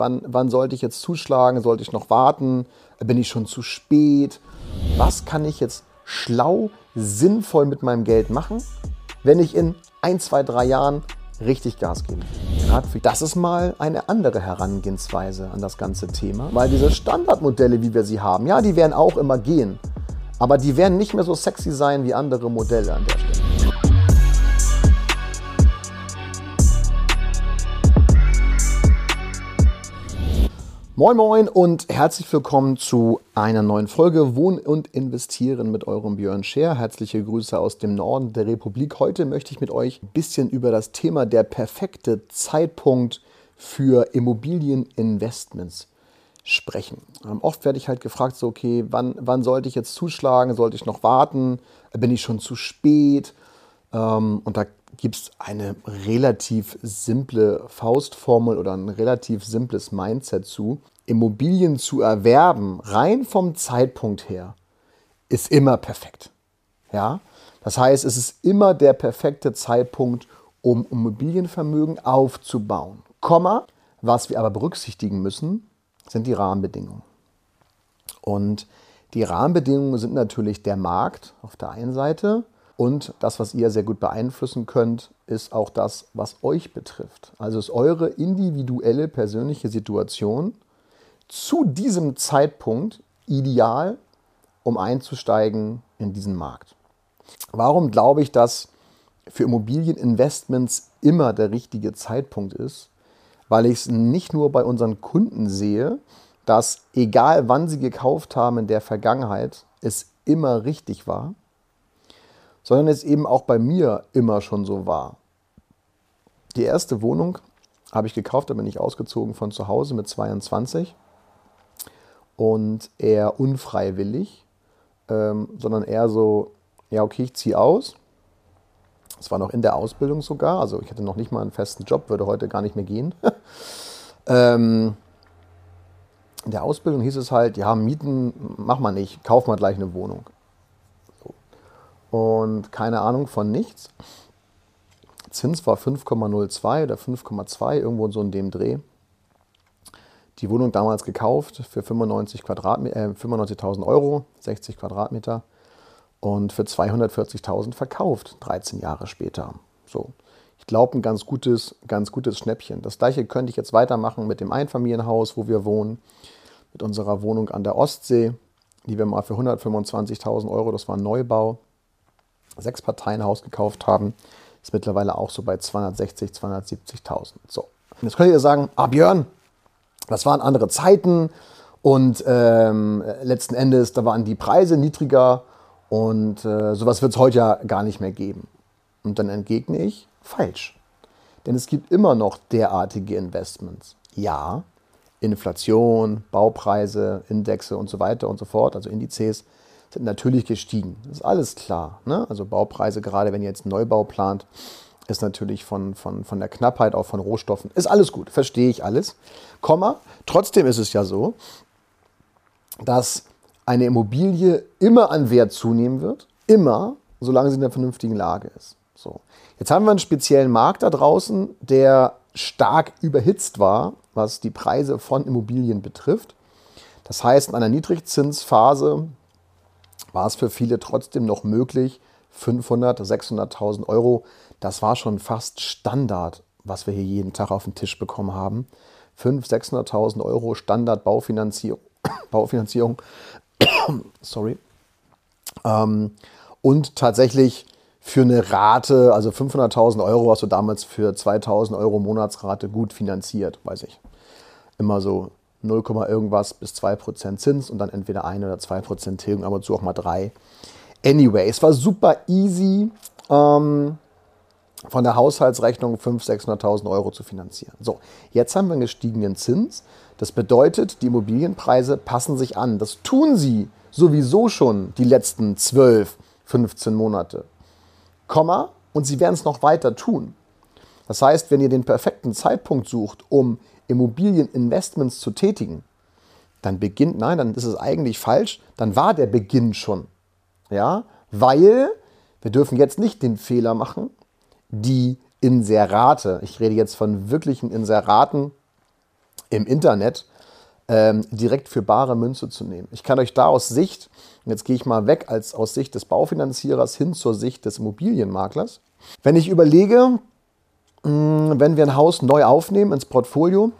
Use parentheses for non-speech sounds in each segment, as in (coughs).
wann, wann sollte ich jetzt zuschlagen, sollte ich noch warten, bin ich schon zu spät, was kann ich jetzt schlau, sinnvoll mit meinem Geld machen, wenn ich in ein, zwei, drei Jahren richtig Gas gebe. Das ist mal eine andere Herangehensweise an das ganze Thema, weil diese Standardmodelle, wie wir sie haben, ja, die werden auch immer gehen, aber die werden nicht mehr so sexy sein wie andere Modelle an der Stelle. Moin Moin und herzlich willkommen zu einer neuen Folge Wohnen und Investieren mit eurem Björn Scher. Herzliche Grüße aus dem Norden der Republik. Heute möchte ich mit euch ein bisschen über das Thema der perfekte Zeitpunkt für Immobilieninvestments sprechen. Ähm, oft werde ich halt gefragt, so okay, wann, wann sollte ich jetzt zuschlagen? Sollte ich noch warten? Bin ich schon zu spät? Ähm, und da gibt es eine relativ simple Faustformel oder ein relativ simples Mindset zu. Immobilien zu erwerben, rein vom Zeitpunkt her, ist immer perfekt. Ja? Das heißt, es ist immer der perfekte Zeitpunkt, um Immobilienvermögen aufzubauen. Komma, was wir aber berücksichtigen müssen, sind die Rahmenbedingungen. Und die Rahmenbedingungen sind natürlich der Markt auf der einen Seite und das, was ihr sehr gut beeinflussen könnt, ist auch das, was euch betrifft. Also ist eure individuelle persönliche Situation zu diesem Zeitpunkt ideal, um einzusteigen in diesen Markt. Warum glaube ich, dass für Immobilieninvestments immer der richtige Zeitpunkt ist? Weil ich es nicht nur bei unseren Kunden sehe, dass egal wann sie gekauft haben in der Vergangenheit, es immer richtig war, sondern es eben auch bei mir immer schon so war. Die erste Wohnung habe ich gekauft, da bin ich ausgezogen von zu Hause mit 22 und eher unfreiwillig, ähm, sondern eher so, ja okay, ich ziehe aus. Es war noch in der Ausbildung sogar, also ich hatte noch nicht mal einen festen Job, würde heute gar nicht mehr gehen. (laughs) ähm, in der Ausbildung hieß es halt, ja, Mieten mach mal nicht, kauf mal gleich eine Wohnung und keine Ahnung von nichts. Zins war 5,02 oder 5,2, irgendwo so in dem Dreh. Die Wohnung damals gekauft für 95 äh, 95.000 Euro, 60 Quadratmeter und für 240.000 verkauft, 13 Jahre später. So, ich glaube, ein ganz gutes, ganz gutes Schnäppchen. Das gleiche könnte ich jetzt weitermachen mit dem Einfamilienhaus, wo wir wohnen, mit unserer Wohnung an der Ostsee, die wir mal für 125.000 Euro, das war ein Neubau, sechs Parteien Haus gekauft haben, ist mittlerweile auch so bei 260, 270.000. So, jetzt könnt ihr sagen, ah Björn, das waren andere Zeiten und ähm, letzten Endes, da waren die Preise niedriger und äh, sowas wird es heute ja gar nicht mehr geben. Und dann entgegne ich, falsch. Denn es gibt immer noch derartige Investments. Ja, Inflation, Baupreise, Indexe und so weiter und so fort, also Indizes, sind natürlich gestiegen. Das ist alles klar. Ne? Also Baupreise, gerade wenn ihr jetzt einen Neubau plant, ist natürlich von, von, von der Knappheit auch von Rohstoffen. Ist alles gut, verstehe ich alles. Komma, trotzdem ist es ja so, dass eine Immobilie immer an Wert zunehmen wird. Immer, solange sie in einer vernünftigen Lage ist. So. Jetzt haben wir einen speziellen Markt da draußen, der stark überhitzt war, was die Preise von Immobilien betrifft. Das heißt, in einer Niedrigzinsphase war es für viele trotzdem noch möglich, 500, 600.000 Euro, das war schon fast Standard, was wir hier jeden Tag auf den Tisch bekommen haben. 500.000, 600.000 Euro Standard (coughs) Baufinanzierung, Baufinanzierung (coughs) sorry. Ähm, und tatsächlich für eine Rate, also 500.000 Euro hast du damals für 2.000 Euro Monatsrate gut finanziert, weiß ich. Immer so 0, irgendwas bis 2% Zins und dann entweder 1 oder 2% Tilgung, aber zu auch mal 3. Anyway, es war super easy, ähm, von der Haushaltsrechnung 500.000, 600.000 Euro zu finanzieren. So, jetzt haben wir einen gestiegenen Zins. Das bedeutet, die Immobilienpreise passen sich an. Das tun sie sowieso schon die letzten 12, 15 Monate. Komma, und sie werden es noch weiter tun. Das heißt, wenn ihr den perfekten Zeitpunkt sucht, um Immobilieninvestments zu tätigen, dann beginnt, nein, dann ist es eigentlich falsch, dann war der Beginn schon. Ja, weil wir dürfen jetzt nicht den Fehler machen, die Inserate, ich rede jetzt von wirklichen Inseraten im Internet ähm, direkt für bare Münze zu nehmen. Ich kann euch da aus Sicht, und jetzt gehe ich mal weg als aus Sicht des Baufinanzierers hin zur Sicht des Immobilienmaklers. Wenn ich überlege, wenn wir ein Haus neu aufnehmen ins Portfolio,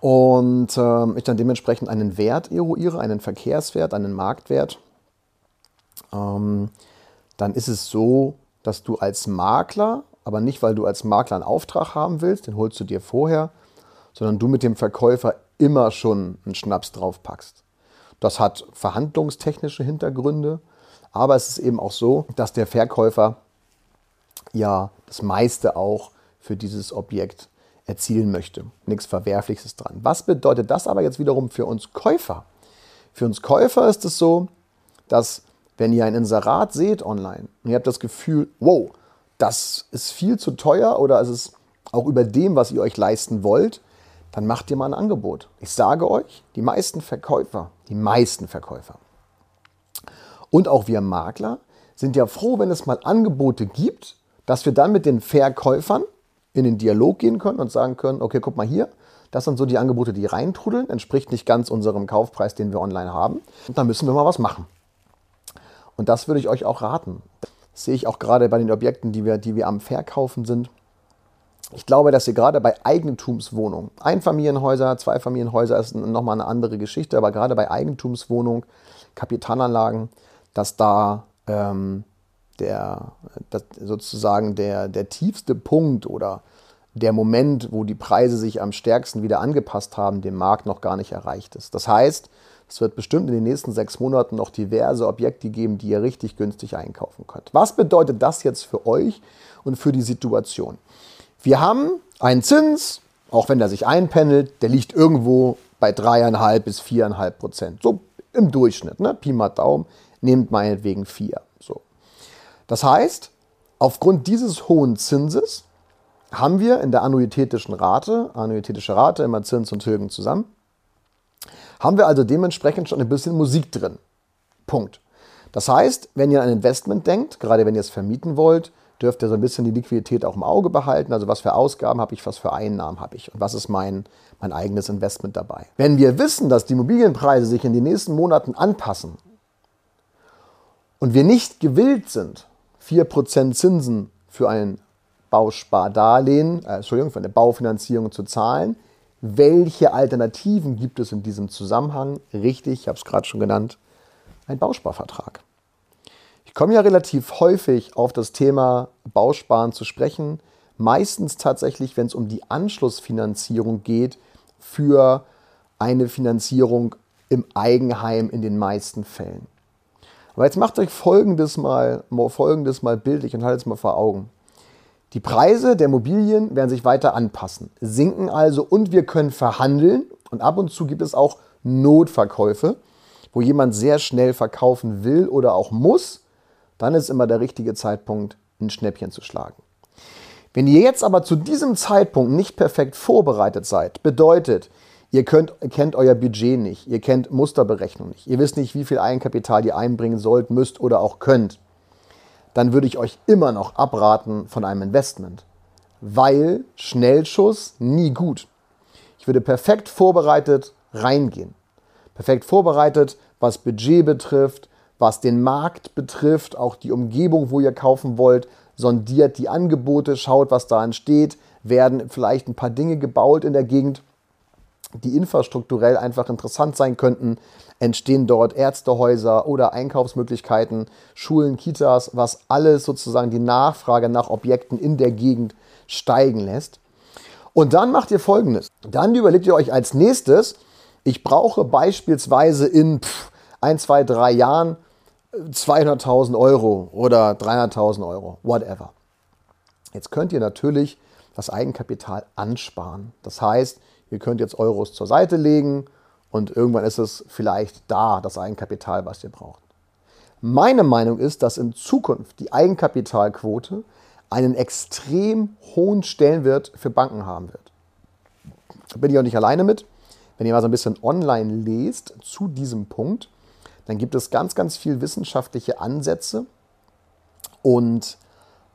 und äh, ich dann dementsprechend einen Wert eruiere, einen Verkehrswert, einen Marktwert, ähm, dann ist es so, dass du als Makler, aber nicht weil du als Makler einen Auftrag haben willst, den holst du dir vorher, sondern du mit dem Verkäufer immer schon einen Schnaps draufpackst. Das hat verhandlungstechnische Hintergründe, aber es ist eben auch so, dass der Verkäufer ja das meiste auch für dieses Objekt erzielen möchte. Nichts Verwerfliches dran. Was bedeutet das aber jetzt wiederum für uns Käufer? Für uns Käufer ist es so, dass wenn ihr ein Inserat seht online und ihr habt das Gefühl, wow, das ist viel zu teuer oder es ist auch über dem, was ihr euch leisten wollt, dann macht ihr mal ein Angebot. Ich sage euch, die meisten Verkäufer, die meisten Verkäufer und auch wir Makler sind ja froh, wenn es mal Angebote gibt, dass wir dann mit den Verkäufern in den Dialog gehen können und sagen können, okay, guck mal hier, das sind so die Angebote, die reintrudeln, entspricht nicht ganz unserem Kaufpreis, den wir online haben. Und da müssen wir mal was machen. Und das würde ich euch auch raten. Das sehe ich auch gerade bei den Objekten, die wir, die wir am Verkaufen sind. Ich glaube, dass ihr gerade bei Eigentumswohnungen, Einfamilienhäuser, Zweifamilienhäuser ist nochmal eine andere Geschichte, aber gerade bei Eigentumswohnungen, Kapitalanlagen, dass da ähm, der, sozusagen der, der tiefste Punkt oder der Moment, wo die Preise sich am stärksten wieder angepasst haben, dem Markt noch gar nicht erreicht ist. Das heißt, es wird bestimmt in den nächsten sechs Monaten noch diverse Objekte geben, die ihr richtig günstig einkaufen könnt. Was bedeutet das jetzt für euch und für die Situation? Wir haben einen Zins, auch wenn der sich einpendelt, der liegt irgendwo bei dreieinhalb bis viereinhalb Prozent. So im Durchschnitt, ne? Pi mal Daumen, nehmt meinetwegen vier. Das heißt, aufgrund dieses hohen Zinses haben wir in der annuitätischen Rate, annuitätische Rate, immer Zins und Tilgen zusammen, haben wir also dementsprechend schon ein bisschen Musik drin. Punkt. Das heißt, wenn ihr an ein Investment denkt, gerade wenn ihr es vermieten wollt, dürft ihr so ein bisschen die Liquidität auch im Auge behalten. Also was für Ausgaben habe ich, was für Einnahmen habe ich und was ist mein, mein eigenes Investment dabei. Wenn wir wissen, dass die Immobilienpreise sich in den nächsten Monaten anpassen und wir nicht gewillt sind, 4% Zinsen für ein Bauspardarlehen, äh, Entschuldigung, für eine Baufinanzierung zu zahlen. Welche Alternativen gibt es in diesem Zusammenhang? Richtig, ich habe es gerade schon genannt, ein Bausparvertrag. Ich komme ja relativ häufig auf das Thema Bausparen zu sprechen, meistens tatsächlich, wenn es um die Anschlussfinanzierung geht für eine Finanzierung im Eigenheim in den meisten Fällen. Aber jetzt macht euch folgendes mal, folgendes mal bildlich und haltet es mal vor Augen. Die Preise der Immobilien werden sich weiter anpassen, sinken also und wir können verhandeln. Und ab und zu gibt es auch Notverkäufe, wo jemand sehr schnell verkaufen will oder auch muss. Dann ist immer der richtige Zeitpunkt, ein Schnäppchen zu schlagen. Wenn ihr jetzt aber zu diesem Zeitpunkt nicht perfekt vorbereitet seid, bedeutet, Ihr könnt, kennt euer Budget nicht, ihr kennt Musterberechnung nicht, ihr wisst nicht, wie viel Eigenkapital ihr einbringen sollt, müsst oder auch könnt. Dann würde ich euch immer noch abraten von einem Investment, weil Schnellschuss nie gut. Ich würde perfekt vorbereitet reingehen. Perfekt vorbereitet, was Budget betrifft, was den Markt betrifft, auch die Umgebung, wo ihr kaufen wollt, sondiert die Angebote, schaut, was da entsteht, werden vielleicht ein paar Dinge gebaut in der Gegend die infrastrukturell einfach interessant sein könnten. Entstehen dort Ärztehäuser oder Einkaufsmöglichkeiten, Schulen, Kitas, was alles sozusagen die Nachfrage nach Objekten in der Gegend steigen lässt. Und dann macht ihr folgendes. Dann überlegt ihr euch als nächstes, ich brauche beispielsweise in pff, ein, zwei, drei Jahren 200.000 äh, Euro oder 300.000 Euro, whatever. Jetzt könnt ihr natürlich das Eigenkapital ansparen. Das heißt, ihr könnt jetzt Euros zur Seite legen und irgendwann ist es vielleicht da, das Eigenkapital, was ihr braucht. Meine Meinung ist, dass in Zukunft die Eigenkapitalquote einen extrem hohen Stellenwert für Banken haben wird. Da bin ich auch nicht alleine mit. Wenn ihr mal so ein bisschen online lest zu diesem Punkt, dann gibt es ganz, ganz viel wissenschaftliche Ansätze und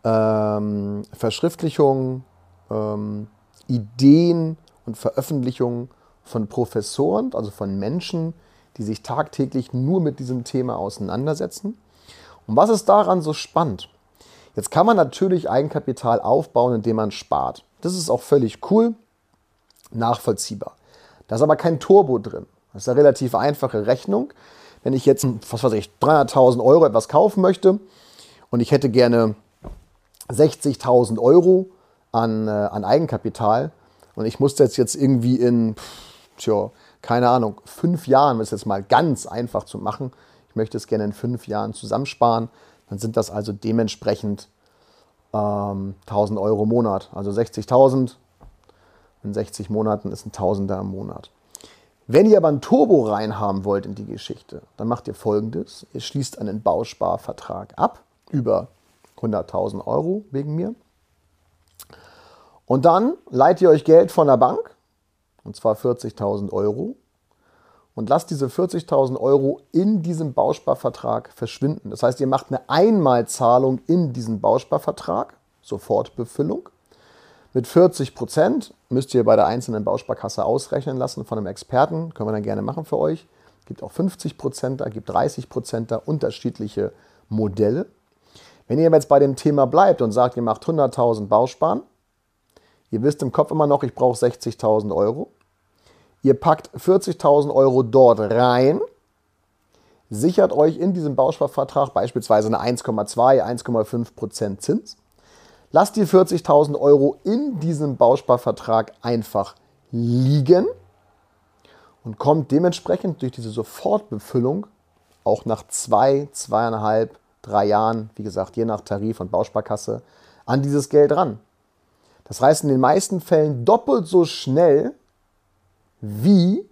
ähm, Verschriftlichungen, ähm, Ideen und Veröffentlichungen von Professoren, also von Menschen, die sich tagtäglich nur mit diesem Thema auseinandersetzen. Und was ist daran so spannend? Jetzt kann man natürlich Eigenkapital aufbauen, indem man spart. Das ist auch völlig cool, nachvollziehbar. Da ist aber kein Turbo drin. Das ist eine relativ einfache Rechnung. Wenn ich jetzt, was weiß ich, 300.000 Euro etwas kaufen möchte und ich hätte gerne 60.000 Euro an, äh, an Eigenkapital und ich muss das jetzt irgendwie in, tja, keine Ahnung, fünf Jahren, um es jetzt mal ganz einfach zu machen, ich möchte es gerne in fünf Jahren zusammensparen, dann sind das also dementsprechend ähm, 1000 Euro im Monat. Also 60.000 in 60 Monaten ist ein Tausender im Monat. Wenn ihr aber ein Turbo reinhaben wollt in die Geschichte, dann macht ihr folgendes. Ihr schließt einen Bausparvertrag ab über 100.000 Euro wegen mir. Und dann leiht ihr euch Geld von der Bank, und zwar 40.000 Euro, und lasst diese 40.000 Euro in diesem Bausparvertrag verschwinden. Das heißt, ihr macht eine Einmalzahlung in diesen Bausparvertrag, Sofortbefüllung. Mit 40 Prozent müsst ihr bei der einzelnen Bausparkasse ausrechnen lassen von einem Experten. Können wir dann gerne machen für euch. Gibt auch 50 Prozent da, gibt 30 Prozent da, unterschiedliche Modelle. Wenn ihr jetzt bei dem Thema bleibt und sagt, ihr macht 100.000 Bausparen, ihr wisst im Kopf immer noch, ich brauche 60.000 Euro, Ihr packt 40.000 Euro dort rein, sichert euch in diesem Bausparvertrag beispielsweise eine 1,2, 1,5% Zins. Lasst die 40.000 Euro in diesem Bausparvertrag einfach liegen und kommt dementsprechend durch diese Sofortbefüllung auch nach zwei, zweieinhalb, drei Jahren, wie gesagt, je nach Tarif und Bausparkasse, an dieses Geld ran. Das heißt in den meisten Fällen doppelt so schnell, wie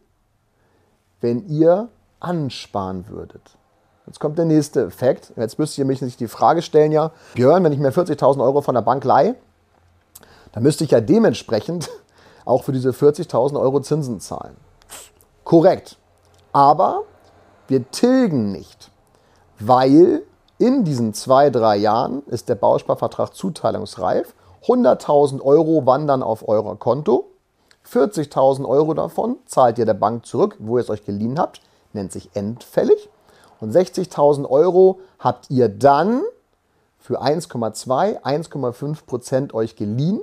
wenn ihr ansparen würdet. Jetzt kommt der nächste Effekt. Jetzt müsst ihr mich nicht die Frage stellen, ja, Björn, wenn ich mir 40.000 Euro von der Bank leihe, dann müsste ich ja dementsprechend (laughs) auch für diese 40.000 Euro Zinsen zahlen. Korrekt. Aber wir tilgen nicht, weil in diesen zwei, drei Jahren ist der Bausparvertrag zuteilungsreif. 100.000 Euro wandern auf euer Konto 40.000 Euro davon zahlt ihr der Bank zurück, wo ihr es euch geliehen habt, nennt sich endfällig. Und 60.000 Euro habt ihr dann für 1,2, 1,5 Prozent euch geliehen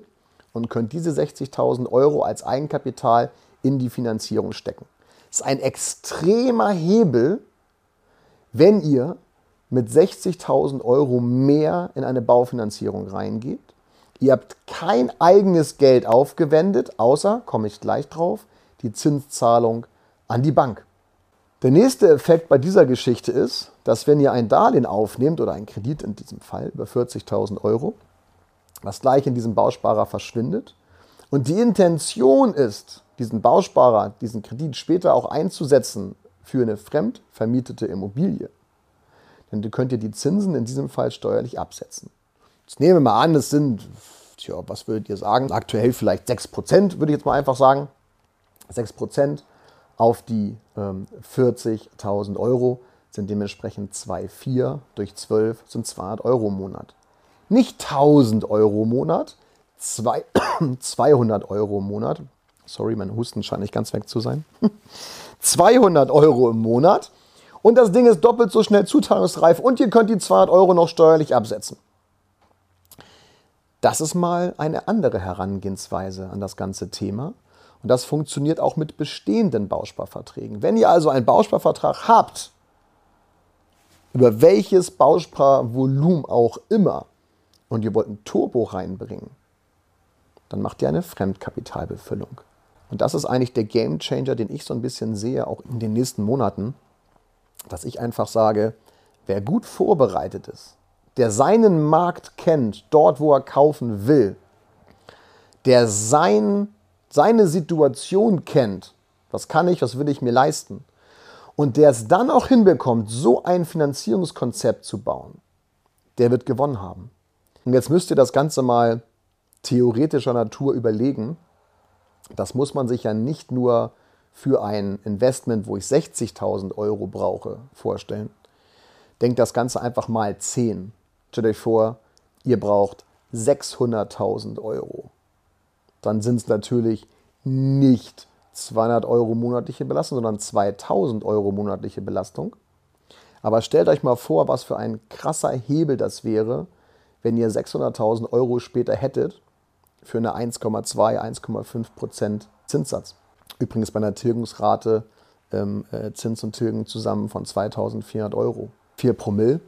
und könnt diese 60.000 Euro als Eigenkapital in die Finanzierung stecken. Das ist ein extremer Hebel, wenn ihr mit 60.000 Euro mehr in eine Baufinanzierung reingeht Ihr habt kein eigenes Geld aufgewendet, außer, komme ich gleich drauf, die Zinszahlung an die Bank. Der nächste Effekt bei dieser Geschichte ist, dass wenn ihr ein Darlehen aufnehmt oder einen Kredit in diesem Fall über 40.000 Euro, was gleich in diesem Bausparer verschwindet und die Intention ist, diesen Bausparer, diesen Kredit später auch einzusetzen für eine fremd vermietete Immobilie, dann könnt ihr die Zinsen in diesem Fall steuerlich absetzen. Jetzt nehmen wir mal an, es sind, tja, was würdet ihr sagen? Aktuell vielleicht 6%, würde ich jetzt mal einfach sagen. 6% auf die ähm, 40.000 Euro sind dementsprechend 2,4 durch 12 sind 200 Euro im Monat. Nicht 1000 Euro im Monat, 200 (coughs) Euro im Monat. Sorry, mein Husten scheint nicht ganz weg zu sein. (laughs) 200 Euro im Monat. Und das Ding ist doppelt so schnell zuteilungsreif und ihr könnt die 200 Euro noch steuerlich absetzen. Das ist mal eine andere Herangehensweise an das ganze Thema. Und das funktioniert auch mit bestehenden Bausparverträgen. Wenn ihr also einen Bausparvertrag habt, über welches Bausparvolumen auch immer, und ihr wollt ein Turbo reinbringen, dann macht ihr eine Fremdkapitalbefüllung. Und das ist eigentlich der Game Changer, den ich so ein bisschen sehe, auch in den nächsten Monaten, dass ich einfach sage, wer gut vorbereitet ist, der seinen Markt kennt, dort wo er kaufen will, der sein, seine Situation kennt, was kann ich, was will ich mir leisten, und der es dann auch hinbekommt, so ein Finanzierungskonzept zu bauen, der wird gewonnen haben. Und jetzt müsst ihr das Ganze mal theoretischer Natur überlegen. Das muss man sich ja nicht nur für ein Investment, wo ich 60.000 Euro brauche, vorstellen. Denkt das Ganze einfach mal 10. Stellt euch vor, ihr braucht 600.000 Euro. Dann sind es natürlich nicht 200 Euro monatliche Belastung, sondern 2000 Euro monatliche Belastung. Aber stellt euch mal vor, was für ein krasser Hebel das wäre, wenn ihr 600.000 Euro später hättet für eine 1,2, 1,5 Prozent Zinssatz. Übrigens bei einer Tilgungsrate ähm, äh, Zins und Tilgen zusammen von 2.400 Euro. 4 Promille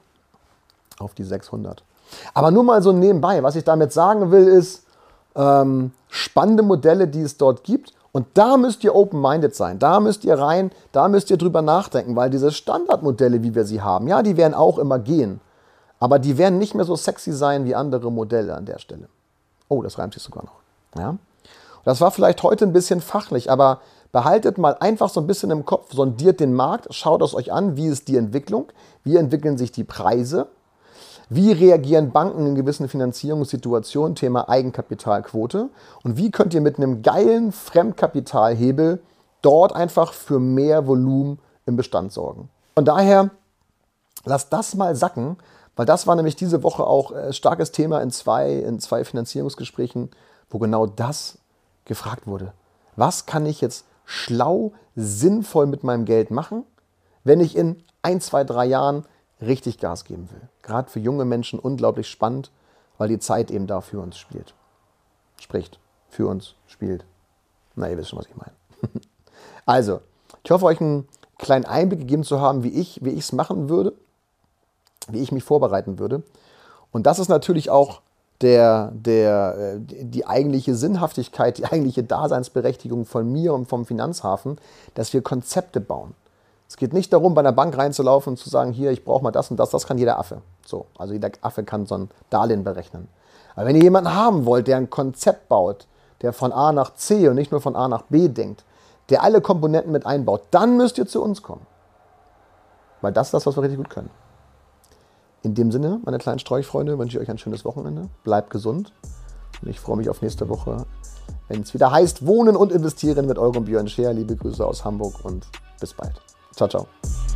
auf die 600. Aber nur mal so nebenbei. Was ich damit sagen will, ist ähm, spannende Modelle, die es dort gibt. Und da müsst ihr open-minded sein. Da müsst ihr rein, da müsst ihr drüber nachdenken, weil diese Standardmodelle, wie wir sie haben, ja, die werden auch immer gehen. Aber die werden nicht mehr so sexy sein wie andere Modelle an der Stelle. Oh, das reimt sich sogar noch. Ja? Das war vielleicht heute ein bisschen fachlich, aber behaltet mal einfach so ein bisschen im Kopf, sondiert den Markt, schaut es euch an, wie ist die Entwicklung, wie entwickeln sich die Preise, wie reagieren Banken in gewissen Finanzierungssituationen, Thema Eigenkapitalquote und wie könnt ihr mit einem geilen Fremdkapitalhebel dort einfach für mehr Volumen im Bestand sorgen. Von daher, lasst das mal sacken, weil das war nämlich diese Woche auch äh, starkes Thema in zwei, in zwei Finanzierungsgesprächen, wo genau das gefragt wurde. Was kann ich jetzt schlau, sinnvoll mit meinem Geld machen, wenn ich in ein, zwei, drei Jahren richtig Gas geben will? Gerade für junge Menschen unglaublich spannend, weil die Zeit eben da für uns spielt. Spricht, für uns spielt. Na, ihr wisst schon, was ich meine. (laughs) also, ich hoffe, euch einen kleinen Einblick gegeben zu haben, wie ich es machen würde, wie ich mich vorbereiten würde. Und das ist natürlich auch der, der, äh, die eigentliche Sinnhaftigkeit, die eigentliche Daseinsberechtigung von mir und vom Finanzhafen, dass wir Konzepte bauen. Es geht nicht darum, bei einer Bank reinzulaufen und zu sagen, hier, ich brauche mal das und das, das kann jeder Affe. So, also jeder Affe kann so ein Darlehen berechnen. Aber wenn ihr jemanden haben wollt, der ein Konzept baut, der von A nach C und nicht nur von A nach B denkt, der alle Komponenten mit einbaut, dann müsst ihr zu uns kommen. Weil das ist das, was wir richtig gut können. In dem Sinne, meine kleinen Sträuchfreunde, wünsche ich euch ein schönes Wochenende. Bleibt gesund. Und ich freue mich auf nächste Woche, wenn es wieder heißt Wohnen und Investieren mit eurem Björn Scheer. Liebe Grüße aus Hamburg und bis bald. Ciao, ciao.